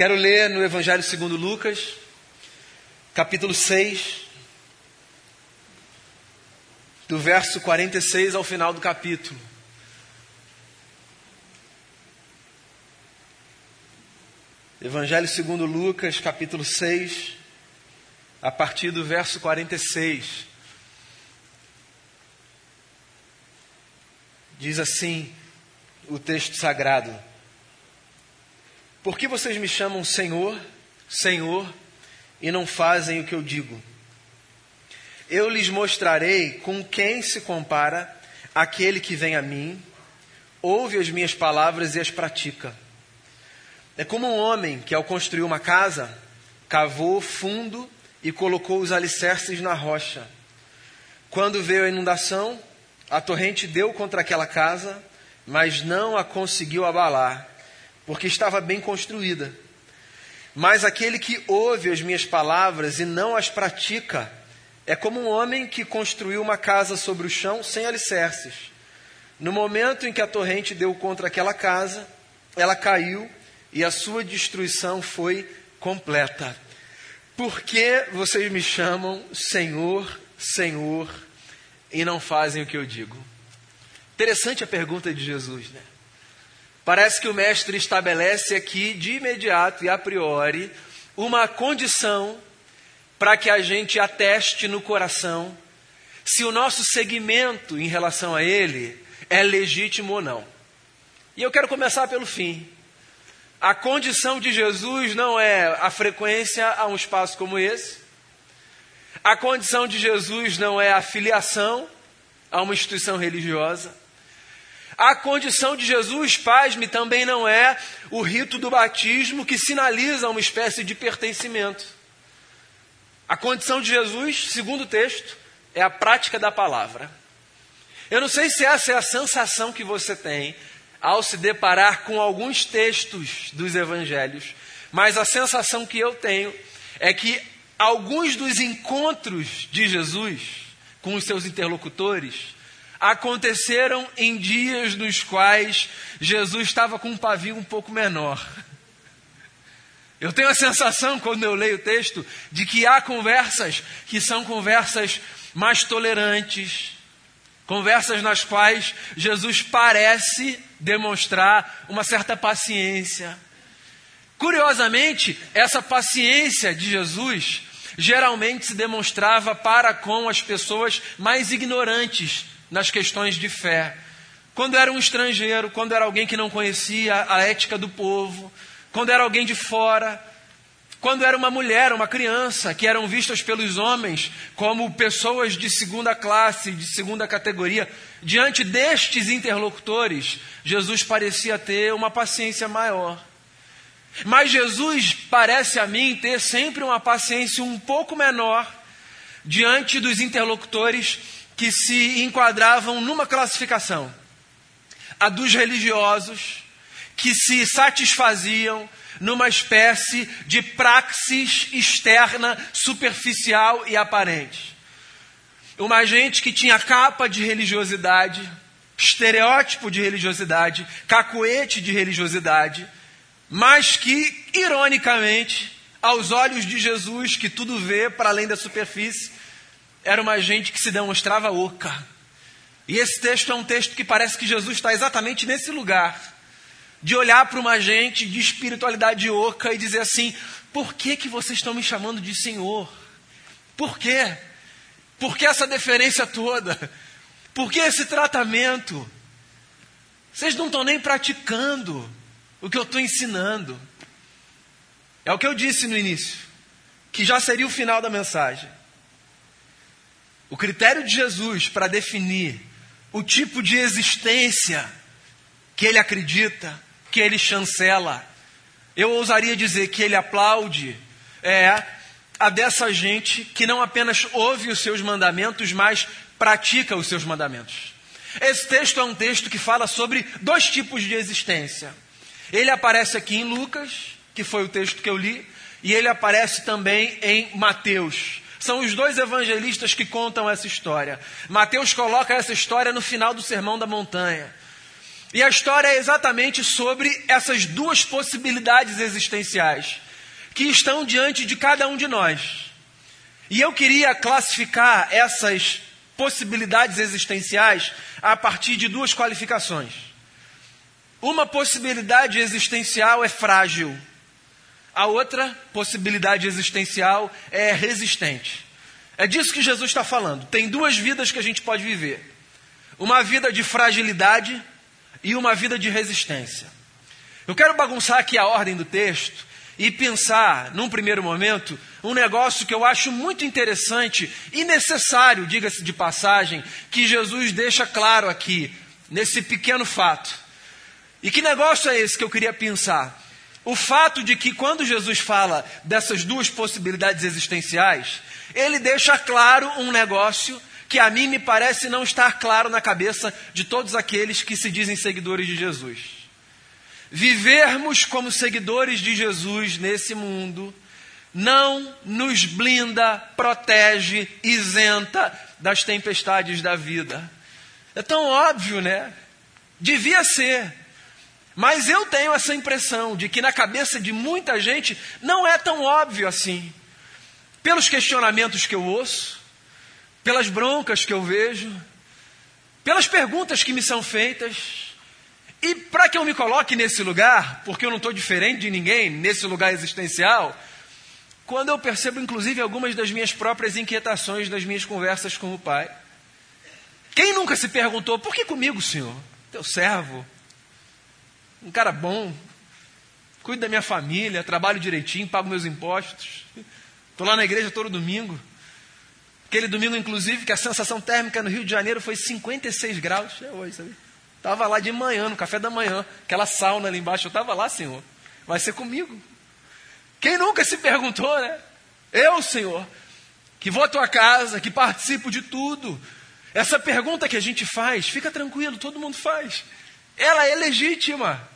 Quero ler no Evangelho segundo Lucas, capítulo 6, do verso 46 ao final do capítulo. Evangelho segundo Lucas, capítulo 6, a partir do verso 46. Diz assim o texto sagrado: Por que vocês me chamam Senhor, Senhor, e não fazem o que eu digo? Eu lhes mostrarei com quem se compara aquele que vem a mim, ouve as minhas palavras e as pratica. É como um homem que, ao construir uma casa, cavou fundo e colocou os alicerces na rocha. Quando veio a inundação, a torrente deu contra aquela casa, mas não a conseguiu abalar, porque estava bem construída. Mas aquele que ouve as minhas palavras e não as pratica, é como um homem que construiu uma casa sobre o chão sem alicerces. No momento em que a torrente deu contra aquela casa, ela caiu e a sua destruição foi completa. Por que vocês me chamam Senhor, Senhor e não fazem o que eu digo? Interessante a pergunta de Jesus, né? Parece que o Mestre estabelece aqui de imediato e a priori uma condição para que a gente ateste no coração se o nosso segmento em relação a Ele é legítimo ou não. E eu quero começar pelo fim. A condição de Jesus não é a frequência a um espaço como esse. A condição de Jesus não é a filiação a uma instituição religiosa. A condição de Jesus, pasme, também não é o rito do batismo que sinaliza uma espécie de pertencimento. A condição de Jesus, segundo o texto, é a prática da palavra. Eu não sei se essa é a sensação que você tem ao se deparar com alguns textos dos evangelhos, mas a sensação que eu tenho é que alguns dos encontros de Jesus com os seus interlocutores aconteceram em dias nos quais Jesus estava com um pavio um pouco menor. Eu tenho a sensação, quando eu leio o texto, de que há conversas que são conversas mais tolerantes, conversas nas quais Jesus parece demonstrar uma certa paciência. Curiosamente, essa paciência de Jesus geralmente se demonstrava para com as pessoas mais ignorantes nas questões de fé. Quando era um estrangeiro, quando era alguém que não conhecia a ética do povo, quando era alguém de fora, quando era uma mulher, uma criança, que eram vistas pelos homens como pessoas de segunda classe, de segunda categoria, diante destes interlocutores, Jesus parecia ter uma paciência maior. Mas Jesus parece a mim ter sempre uma paciência um pouco menor diante dos interlocutores que se enquadravam numa classificação: a dos religiosos, que se satisfaziam numa espécie de praxis externa, superficial e aparente. Uma gente que tinha capa de religiosidade, estereótipo de religiosidade, cacuete de religiosidade, mas que, ironicamente, aos olhos de Jesus, que tudo vê para além da superfície, era uma gente que se demonstrava oca. E esse texto é um texto que parece que Jesus está exatamente nesse lugar de olhar para uma gente de espiritualidade oca e dizer assim: por que, que vocês estão me chamando de Senhor? Por quê? Por que essa deferência toda? Por que esse tratamento? Vocês não estão nem praticando o que eu estou ensinando. É o que eu disse no início, que já seria o final da mensagem. O critério de Jesus para definir o tipo de existência que ele acredita que ele chancela. Eu ousaria dizer que ele aplaude é a dessa gente que não apenas ouve os seus mandamentos, mas pratica os seus mandamentos. Esse texto é um texto que fala sobre dois tipos de existência. Ele aparece aqui em Lucas, que foi o texto que eu li, e ele aparece também em Mateus. São os dois evangelistas que contam essa história. Mateus coloca essa história no final do Sermão da Montanha. E a história é exatamente sobre essas duas possibilidades existenciais que estão diante de cada um de nós. E eu queria classificar essas possibilidades existenciais a partir de duas qualificações. Uma possibilidade existencial é frágil, a outra possibilidade existencial é resistente. É disso que Jesus está falando. Tem duas vidas que a gente pode viver: uma vida de fragilidade e uma vida de resistência. Eu quero bagunçar aqui a ordem do texto e pensar, num primeiro momento, um negócio que eu acho muito interessante e necessário, diga-se de passagem, que Jesus deixa claro aqui, nesse pequeno fato. E que negócio é esse que eu queria pensar? O fato de que quando Jesus fala dessas duas possibilidades existenciais, ele deixa claro um negócio que a mim me parece não estar claro na cabeça de todos aqueles que se dizem seguidores de Jesus. Vivermos como seguidores de Jesus nesse mundo não nos blinda, protege, isenta das tempestades da vida. É tão óbvio, né? Devia ser. Mas eu tenho essa impressão de que na cabeça de muita gente não é tão óbvio assim. Pelos questionamentos que eu ouço, pelas broncas que eu vejo, pelas perguntas que me são feitas. E para que eu me coloque nesse lugar, porque eu não estou diferente de ninguém nesse lugar existencial, quando eu percebo inclusive algumas das minhas próprias inquietações das minhas conversas com o Pai. Quem nunca se perguntou, por que comigo, Senhor? Teu servo, um cara bom, cuido da minha família, trabalho direitinho, pago meus impostos, estou lá na igreja todo domingo. Aquele domingo, inclusive, que a sensação térmica no Rio de Janeiro foi 56 graus. É hoje, sabe? Estava lá de manhã, no café da manhã, aquela sauna ali embaixo. Eu estava lá, Senhor. Vai ser comigo. Quem nunca se perguntou, né? Eu, Senhor, que vou à tua casa, que participo de tudo. Essa pergunta que a gente faz, fica tranquilo, todo mundo faz. Ela é legítima.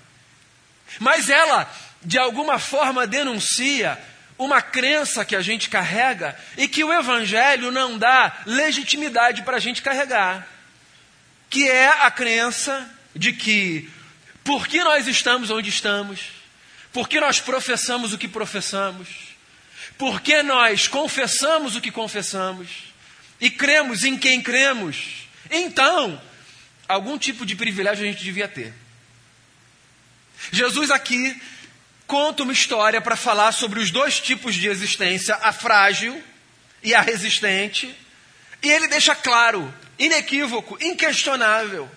Mas ela, de alguma forma, denuncia uma crença que a gente carrega e que o Evangelho não dá legitimidade para a gente carregar, que é a crença de que, porque nós estamos onde estamos, porque nós professamos o que professamos, porque nós confessamos o que confessamos? E cremos em quem cremos, então, algum tipo de privilégio a gente devia ter. Jesus aqui conta uma história para falar sobre os dois tipos de existência, a frágil e a resistente, e ele deixa claro, inequívoco, inquestionável: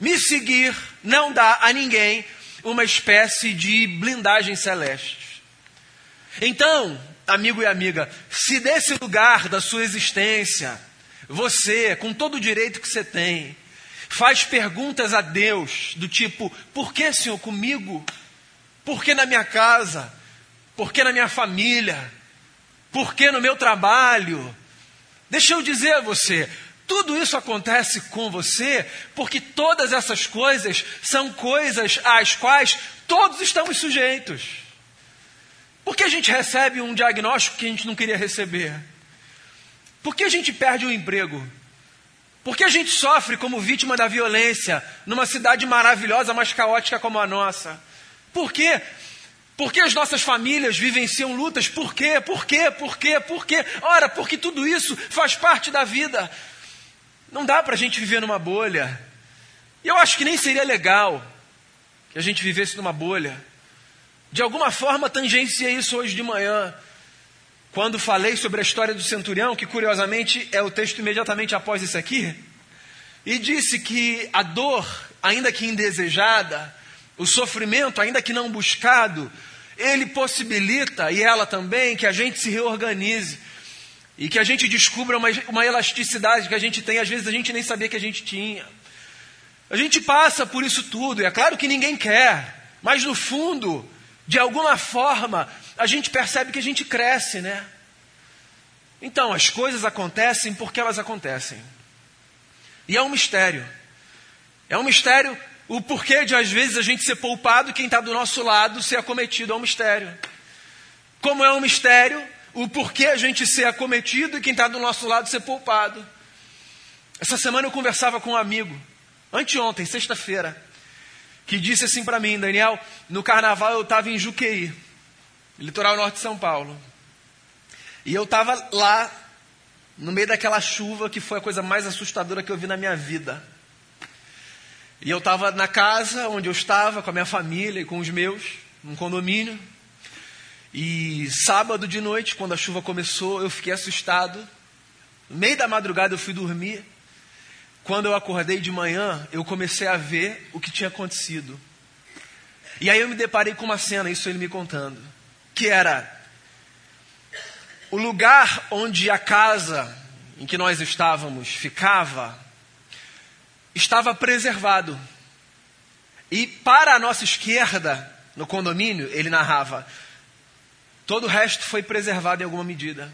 me seguir não dá a ninguém uma espécie de blindagem celeste. Então, amigo e amiga, se desse lugar da sua existência, você, com todo o direito que você tem, faz perguntas a Deus do tipo: por que, Senhor, comigo? Por que na minha casa? Por que na minha família? Por que no meu trabalho? Deixa eu dizer a você, tudo isso acontece com você porque todas essas coisas são coisas às quais todos estamos sujeitos. Por que a gente recebe um diagnóstico que a gente não queria receber? Por que a gente perde o um emprego? Por que a gente sofre como vítima da violência numa cidade maravilhosa, mas caótica como a nossa? Por quê? Por que as nossas famílias vivenciam lutas? Por quê? Por quê? Por quê? Por quê? Ora, porque tudo isso faz parte da vida. Não dá para a gente viver numa bolha. E eu acho que nem seria legal que a gente vivesse numa bolha. De alguma forma tangenciei isso hoje de manhã, quando falei sobre a história do centurião, que curiosamente é o texto imediatamente após isso aqui, e disse que a dor, ainda que indesejada, o sofrimento, ainda que não buscado, ele possibilita, e ela também, que a gente se reorganize. E que a gente descubra uma, uma elasticidade que a gente tem, às vezes a gente nem sabia que a gente tinha. A gente passa por isso tudo, e é claro que ninguém quer, mas no fundo, de alguma forma, a gente percebe que a gente cresce, né? Então, as coisas acontecem porque elas acontecem. E é um mistério. É um mistério o porquê de, às vezes, a gente ser poupado e quem está do nosso lado ser acometido é um mistério. Como é um mistério, o porquê a gente ser acometido e quem está do nosso lado ser poupado. Essa semana eu conversava com um amigo, anteontem, sexta-feira, que disse assim para mim, Daniel, no carnaval eu estava em Juqueí, litoral norte de São Paulo. E eu estava lá, no meio daquela chuva que foi a coisa mais assustadora que eu vi na minha vida. E eu estava na casa onde eu estava, com a minha família e com os meus, num condomínio. E sábado de noite, quando a chuva começou, eu fiquei assustado. No meio da madrugada eu fui dormir. Quando eu acordei de manhã, eu comecei a ver o que tinha acontecido. E aí eu me deparei com uma cena, isso ele me contando, que era o lugar onde a casa em que nós estávamos ficava estava preservado. E para a nossa esquerda, no condomínio, ele narrava, todo o resto foi preservado em alguma medida.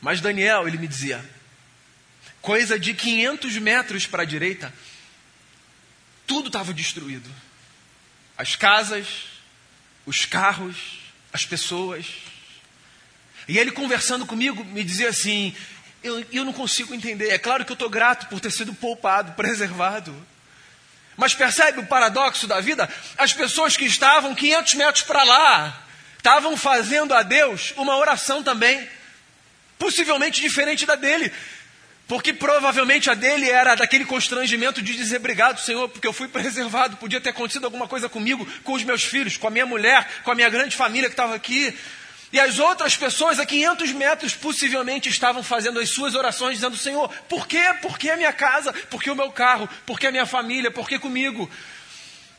Mas Daniel, ele me dizia, coisa de 500 metros para a direita, tudo estava destruído. As casas, os carros, as pessoas. E ele conversando comigo me dizia assim: eu, eu não consigo entender. É claro que eu estou grato por ter sido poupado, preservado. Mas percebe o paradoxo da vida? As pessoas que estavam 500 metros para lá estavam fazendo a Deus uma oração também, possivelmente diferente da dele. Porque provavelmente a dele era daquele constrangimento de dizer obrigado, Senhor, porque eu fui preservado. Podia ter acontecido alguma coisa comigo, com os meus filhos, com a minha mulher, com a minha grande família que estava aqui. E as outras pessoas a 500 metros possivelmente estavam fazendo as suas orações, dizendo: Senhor, por quê? Por que a minha casa? Por que o meu carro? Por que a minha família? Por que comigo?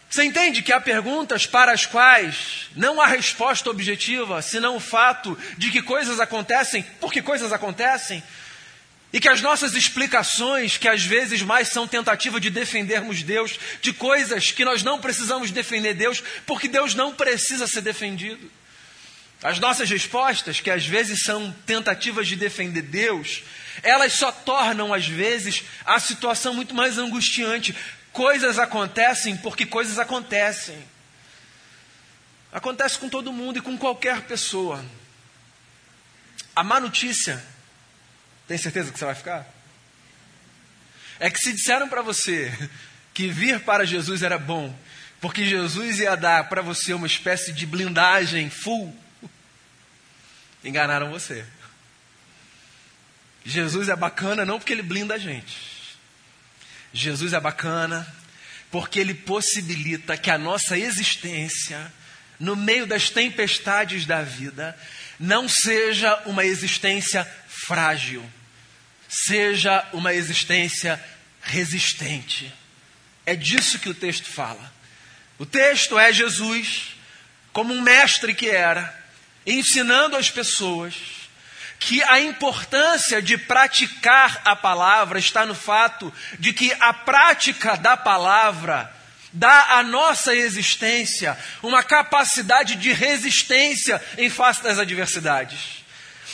Você entende que há perguntas para as quais não há resposta objetiva, senão o fato de que coisas acontecem porque coisas acontecem? E que as nossas explicações, que às vezes mais são tentativa de defendermos Deus, de coisas que nós não precisamos defender Deus, porque Deus não precisa ser defendido. As nossas respostas, que às vezes são tentativas de defender Deus, elas só tornam, às vezes, a situação muito mais angustiante. Coisas acontecem porque coisas acontecem. Acontece com todo mundo e com qualquer pessoa. A má notícia, tem certeza que você vai ficar? É que se disseram para você que vir para Jesus era bom, porque Jesus ia dar para você uma espécie de blindagem full enganaram você. Jesus é bacana não porque ele blinda a gente. Jesus é bacana porque ele possibilita que a nossa existência, no meio das tempestades da vida, não seja uma existência frágil, seja uma existência resistente. É disso que o texto fala. O texto é Jesus, como um mestre que era, ensinando as pessoas que a importância de praticar a palavra está no fato de que a prática da palavra dá à nossa existência uma capacidade de resistência em face das adversidades.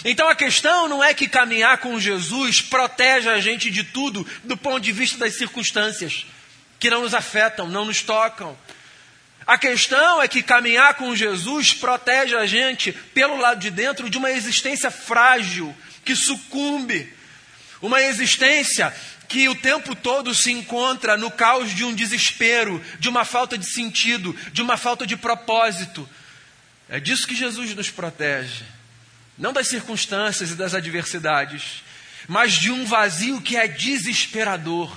Então a questão não é que caminhar com Jesus protege a gente de tudo do ponto de vista das circunstâncias que não nos afetam, não nos tocam. A questão é que caminhar com Jesus protege a gente, pelo lado de dentro, de uma existência frágil, que sucumbe. Uma existência que o tempo todo se encontra no caos de um desespero, de uma falta de sentido, de uma falta de propósito. É disso que Jesus nos protege. Não das circunstâncias e das adversidades, mas de um vazio que é desesperador.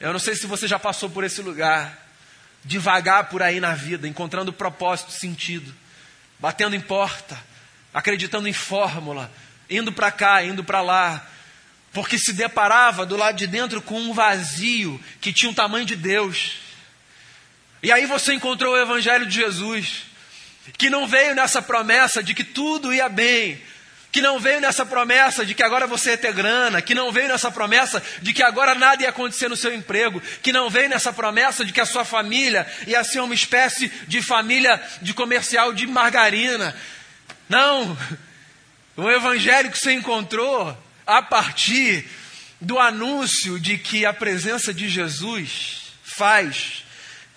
Eu não sei se você já passou por esse lugar devagar por aí na vida, encontrando propósito, sentido, batendo em porta, acreditando em fórmula, indo para cá, indo para lá, porque se deparava do lado de dentro com um vazio que tinha o tamanho de Deus. E aí você encontrou o Evangelho de Jesus, que não veio nessa promessa de que tudo ia bem, que não veio nessa promessa de que agora você ia ter grana, que não veio nessa promessa de que agora nada ia acontecer no seu emprego, que não veio nessa promessa de que a sua família ia ser uma espécie de família de comercial de margarina. Não! O evangelho que você encontrou a partir do anúncio de que a presença de Jesus faz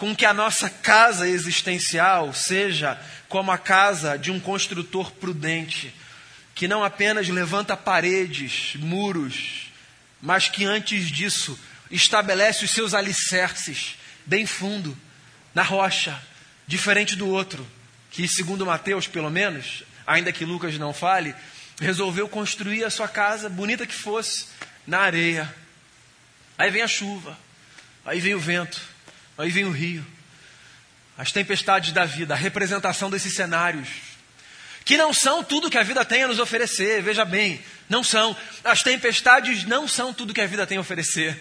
com que a nossa casa existencial seja como a casa de um construtor prudente que não apenas levanta paredes, muros, mas que antes disso estabelece os seus alicerces bem fundo, na rocha, diferente do outro, que, segundo Mateus, pelo menos, ainda que Lucas não fale, resolveu construir a sua casa, bonita que fosse, na areia. Aí vem a chuva, aí vem o vento, aí vem o rio, as tempestades da vida, a representação desses cenários, que não são tudo que a vida tem a nos oferecer, veja bem, não são. As tempestades não são tudo que a vida tem a oferecer.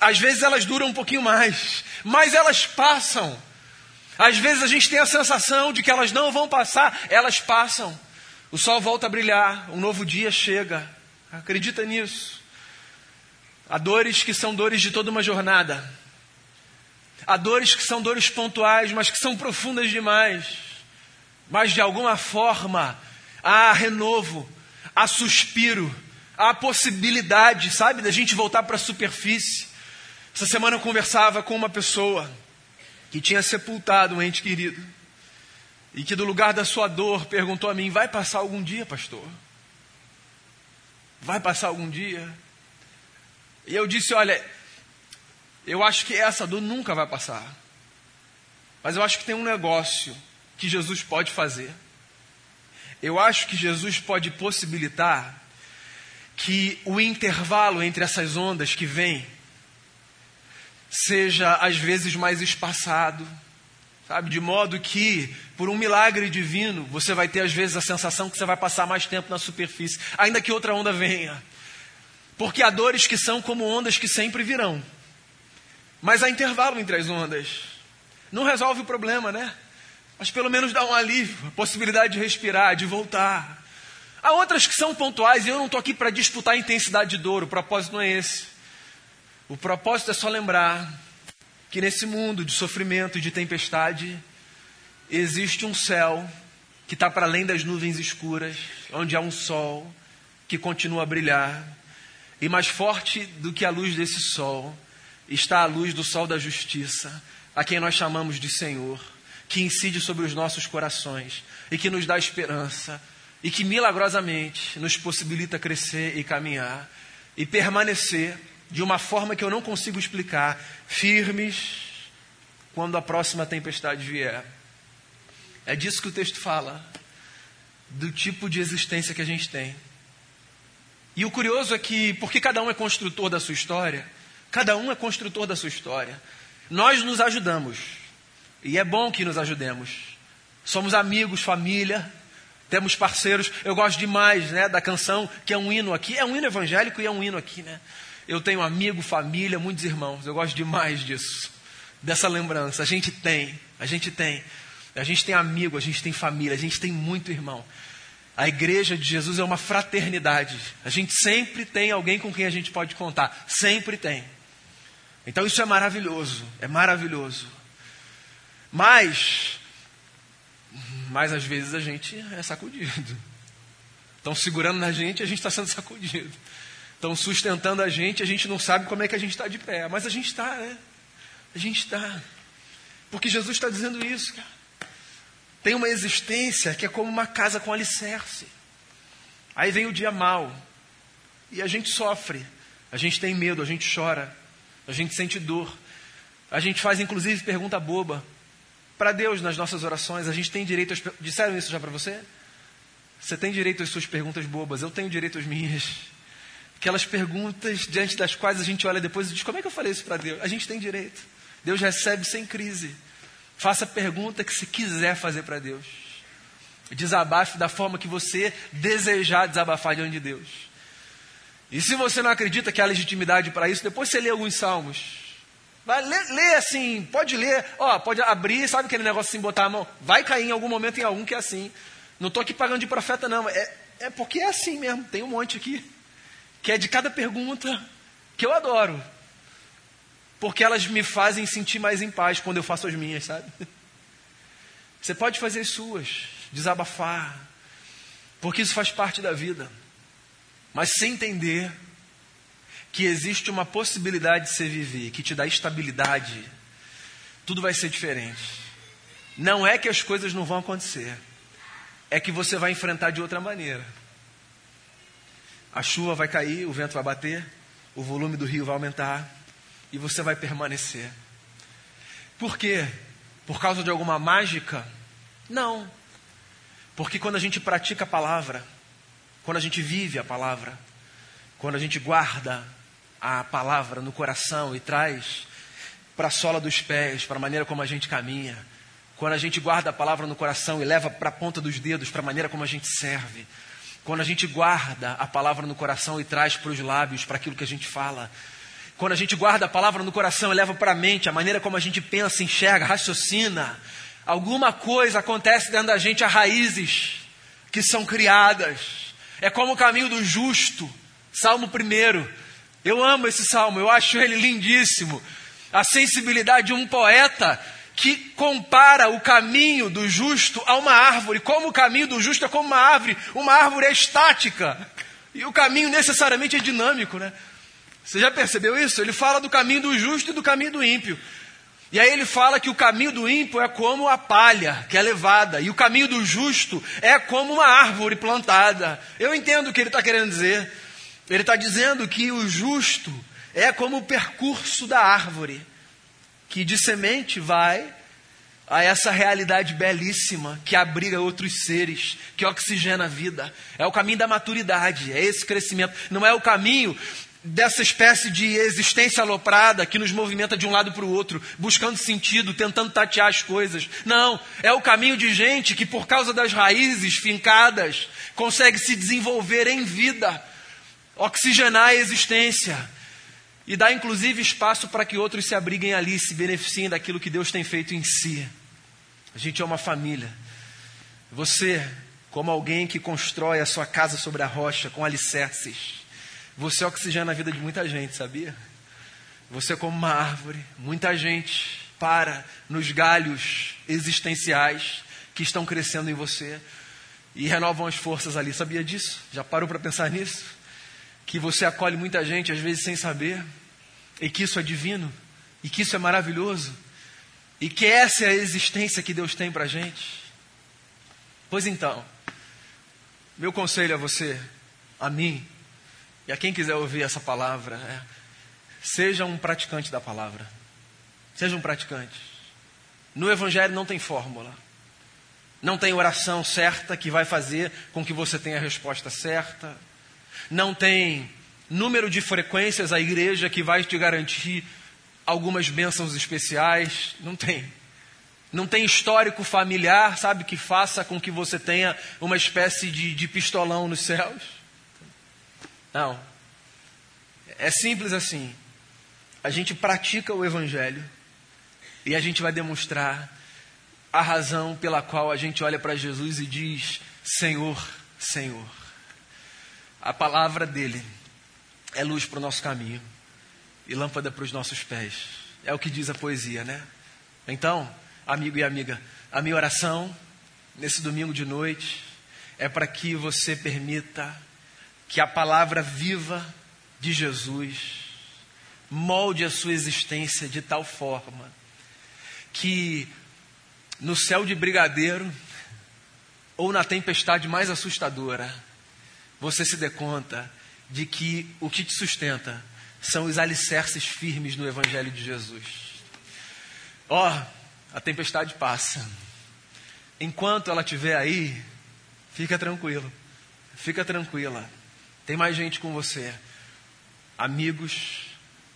Às vezes elas duram um pouquinho mais, mas elas passam. Às vezes a gente tem a sensação de que elas não vão passar, elas passam. O sol volta a brilhar, um novo dia chega. Acredita nisso. Há dores que são dores de toda uma jornada. Há dores que são dores pontuais, mas que são profundas demais. Mas de alguma forma há renovo, há suspiro, há possibilidade, sabe, da gente voltar para a superfície. Essa semana eu conversava com uma pessoa que tinha sepultado um ente querido e que do lugar da sua dor perguntou a mim: Vai passar algum dia, pastor? Vai passar algum dia? E eu disse: Olha, eu acho que essa dor nunca vai passar. Mas eu acho que tem um negócio que Jesus pode fazer. Eu acho que Jesus pode possibilitar que o intervalo entre essas ondas que vêm seja às vezes mais espaçado, sabe? De modo que, por um milagre divino, você vai ter às vezes a sensação que você vai passar mais tempo na superfície, ainda que outra onda venha. Porque há dores que são como ondas que sempre virão. Mas há intervalo entre as ondas. Não resolve o problema, né? Mas pelo menos dá um alívio, a possibilidade de respirar, de voltar. Há outras que são pontuais e eu não estou aqui para disputar a intensidade de dor, o propósito não é esse. O propósito é só lembrar que nesse mundo de sofrimento e de tempestade existe um céu que está para além das nuvens escuras, onde há um sol que continua a brilhar, e mais forte do que a luz desse sol está a luz do sol da justiça, a quem nós chamamos de Senhor, que incide sobre os nossos corações e que nos dá esperança e que milagrosamente nos possibilita crescer e caminhar e permanecer de uma forma que eu não consigo explicar, firmes quando a próxima tempestade vier. É disso que o texto fala, do tipo de existência que a gente tem. E o curioso é que, porque cada um é construtor da sua história, cada um é construtor da sua história, nós nos ajudamos. E é bom que nos ajudemos. Somos amigos, família, temos parceiros. Eu gosto demais né, da canção, que é um hino aqui. É um hino evangélico e é um hino aqui, né? Eu tenho amigo, família, muitos irmãos. Eu gosto demais disso. Dessa lembrança. A gente tem, a gente tem. A gente tem amigo, a gente tem família, a gente tem muito irmão. A igreja de Jesus é uma fraternidade. A gente sempre tem alguém com quem a gente pode contar. Sempre tem. Então isso é maravilhoso. É maravilhoso. Mas, mas às vezes a gente é sacudido. Estão segurando na gente a gente está sendo sacudido estão sustentando a gente, a gente não sabe como é que a gente está de pé. Mas a gente está, né? A gente está. Porque Jesus está dizendo isso, cara. Tem uma existência que é como uma casa com alicerce. Aí vem o dia mal. E a gente sofre. A gente tem medo, a gente chora. A gente sente dor. A gente faz inclusive pergunta boba. Para Deus nas nossas orações, a gente tem direito às. Disseram isso já para você? Você tem direito às suas perguntas bobas, eu tenho direito às minhas. Aquelas perguntas diante das quais a gente olha depois e diz: como é que eu falei isso para Deus? A gente tem direito. Deus recebe sem crise. Faça a pergunta que se quiser fazer para Deus. Desabafe da forma que você desejar desabafar diante de Deus. E se você não acredita que há legitimidade para isso, depois você lê alguns salmos. Vai, lê, lê assim, pode ler, ó, pode abrir, sabe aquele negócio assim, botar a mão? Vai cair em algum momento em algum que é assim. Não estou aqui pagando de profeta, não. É, é porque é assim mesmo, tem um monte aqui que é de cada pergunta que eu adoro. Porque elas me fazem sentir mais em paz quando eu faço as minhas, sabe? Você pode fazer as suas, desabafar, porque isso faz parte da vida. Mas sem entender que existe uma possibilidade de você viver, que te dá estabilidade, tudo vai ser diferente. Não é que as coisas não vão acontecer, é que você vai enfrentar de outra maneira. A chuva vai cair, o vento vai bater, o volume do rio vai aumentar e você vai permanecer. Por quê? Por causa de alguma mágica? Não. Porque quando a gente pratica a palavra, quando a gente vive a palavra, quando a gente guarda a palavra no coração e traz para a sola dos pés, para a maneira como a gente caminha, quando a gente guarda a palavra no coração e leva para a ponta dos dedos, para a maneira como a gente serve, quando a gente guarda a palavra no coração e traz para os lábios, para aquilo que a gente fala, quando a gente guarda a palavra no coração e leva para a mente, a maneira como a gente pensa, enxerga, raciocina, alguma coisa acontece dentro da gente, há raízes que são criadas. É como o caminho do justo, Salmo 1. Eu amo esse salmo, eu acho ele lindíssimo. A sensibilidade de um poeta que compara o caminho do justo a uma árvore, como o caminho do justo é como uma árvore, uma árvore é estática, e o caminho necessariamente é dinâmico, né? Você já percebeu isso? Ele fala do caminho do justo e do caminho do ímpio. E aí ele fala que o caminho do ímpio é como a palha que é levada, e o caminho do justo é como uma árvore plantada. Eu entendo o que ele está querendo dizer. Ele está dizendo que o justo é como o percurso da árvore que de semente vai a essa realidade belíssima que abriga outros seres, que oxigena a vida. É o caminho da maturidade, é esse crescimento. Não é o caminho dessa espécie de existência aloprada que nos movimenta de um lado para o outro, buscando sentido, tentando tatear as coisas. Não, é o caminho de gente que, por causa das raízes fincadas, consegue se desenvolver em vida, oxigenar a existência e dá inclusive espaço para que outros se abriguem ali, se beneficiem daquilo que Deus tem feito em si. A gente é uma família. Você, como alguém que constrói a sua casa sobre a rocha com alicerces, você oxigena a vida de muita gente, sabia? Você, como uma árvore, muita gente para nos galhos existenciais que estão crescendo em você e renovam as forças ali. Sabia disso? Já parou para pensar nisso? Que você acolhe muita gente, às vezes sem saber e que isso é divino, e que isso é maravilhoso, e que essa é a existência que Deus tem para a gente. Pois então, meu conselho a você, a mim, e a quem quiser ouvir essa palavra é: seja um praticante da palavra. Seja um praticante. No Evangelho não tem fórmula. Não tem oração certa que vai fazer com que você tenha a resposta certa. Não tem número de frequências à igreja que vai te garantir algumas bênçãos especiais. Não tem. Não tem histórico familiar, sabe, que faça com que você tenha uma espécie de, de pistolão nos céus. Não. É simples assim. A gente pratica o Evangelho e a gente vai demonstrar a razão pela qual a gente olha para Jesus e diz: Senhor, Senhor. A palavra dele é luz para o nosso caminho e lâmpada para os nossos pés. É o que diz a poesia, né? Então, amigo e amiga, a minha oração nesse domingo de noite é para que você permita que a palavra viva de Jesus molde a sua existência de tal forma que no céu de brigadeiro ou na tempestade mais assustadora, você se dê conta de que o que te sustenta são os alicerces firmes no Evangelho de Jesus. Ó, oh, a tempestade passa. Enquanto ela estiver aí, fica tranquilo, fica tranquila. Tem mais gente com você, amigos,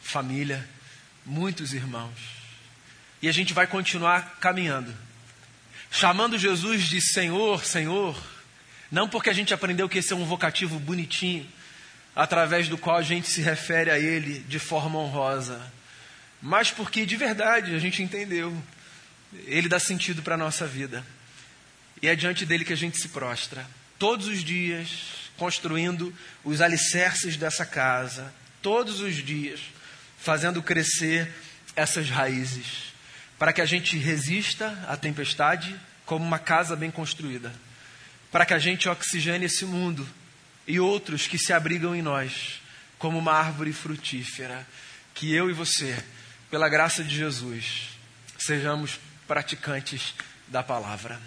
família, muitos irmãos. E a gente vai continuar caminhando, chamando Jesus de Senhor, Senhor, não porque a gente aprendeu que esse é um vocativo bonitinho, através do qual a gente se refere a Ele de forma honrosa, mas porque de verdade a gente entendeu. Ele dá sentido para a nossa vida. E é diante dele que a gente se prostra. Todos os dias, construindo os alicerces dessa casa. Todos os dias, fazendo crescer essas raízes. Para que a gente resista à tempestade como uma casa bem construída. Para que a gente oxigene esse mundo e outros que se abrigam em nós, como uma árvore frutífera. Que eu e você, pela graça de Jesus, sejamos praticantes da palavra.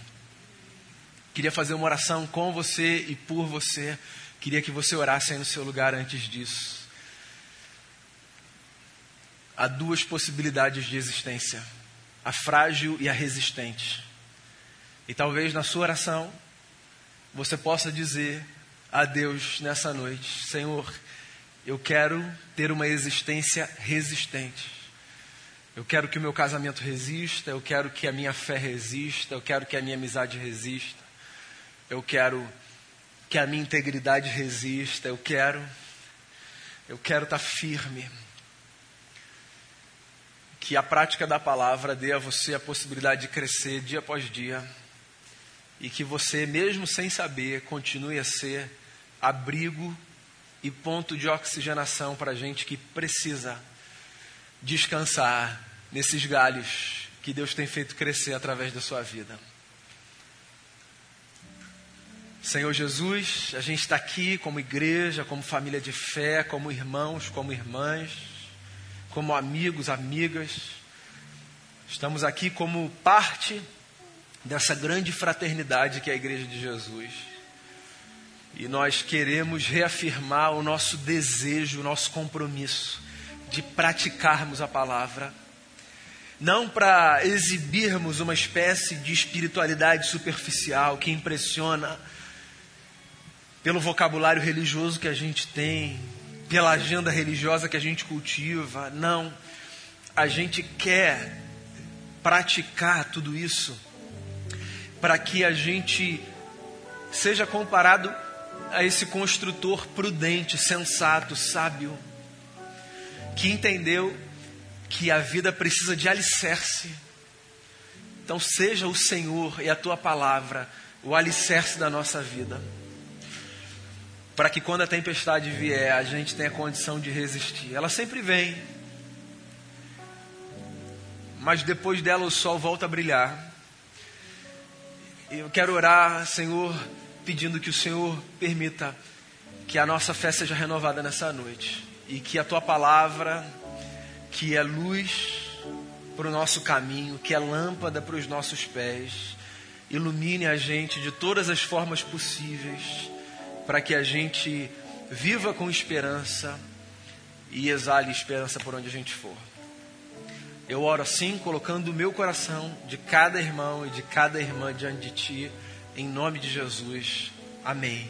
Queria fazer uma oração com você e por você. Queria que você orasse aí no seu lugar antes disso. Há duas possibilidades de existência: a frágil e a resistente. E talvez na sua oração você possa dizer a Deus nessa noite: Senhor, eu quero ter uma existência resistente. Eu quero que o meu casamento resista, eu quero que a minha fé resista, eu quero que a minha amizade resista, eu quero que a minha integridade resista, eu quero, eu quero estar firme que a prática da palavra dê a você a possibilidade de crescer dia após dia e que você, mesmo sem saber, continue a ser abrigo e ponto de oxigenação para gente que precisa descansar nesses galhos que Deus tem feito crescer através da sua vida. Senhor Jesus, a gente está aqui como igreja, como família de fé, como irmãos, como irmãs como amigos, amigas. Estamos aqui como parte dessa grande fraternidade que é a Igreja de Jesus. E nós queremos reafirmar o nosso desejo, o nosso compromisso de praticarmos a palavra, não para exibirmos uma espécie de espiritualidade superficial que impressiona pelo vocabulário religioso que a gente tem, pela agenda religiosa que a gente cultiva. Não. A gente quer praticar tudo isso para que a gente seja comparado a esse construtor prudente, sensato, sábio, que entendeu que a vida precisa de alicerce. Então, seja o Senhor e a tua palavra o alicerce da nossa vida para que quando a tempestade vier, a gente tenha condição de resistir. Ela sempre vem, mas depois dela o sol volta a brilhar. Eu quero orar, Senhor, pedindo que o Senhor permita que a nossa fé seja renovada nessa noite e que a tua palavra, que é luz para o nosso caminho, que é lâmpada para os nossos pés, ilumine a gente de todas as formas possíveis para que a gente viva com esperança e exale esperança por onde a gente for. Eu oro assim, colocando o meu coração de cada irmão e de cada irmã diante de Ti, em nome de Jesus. Amém.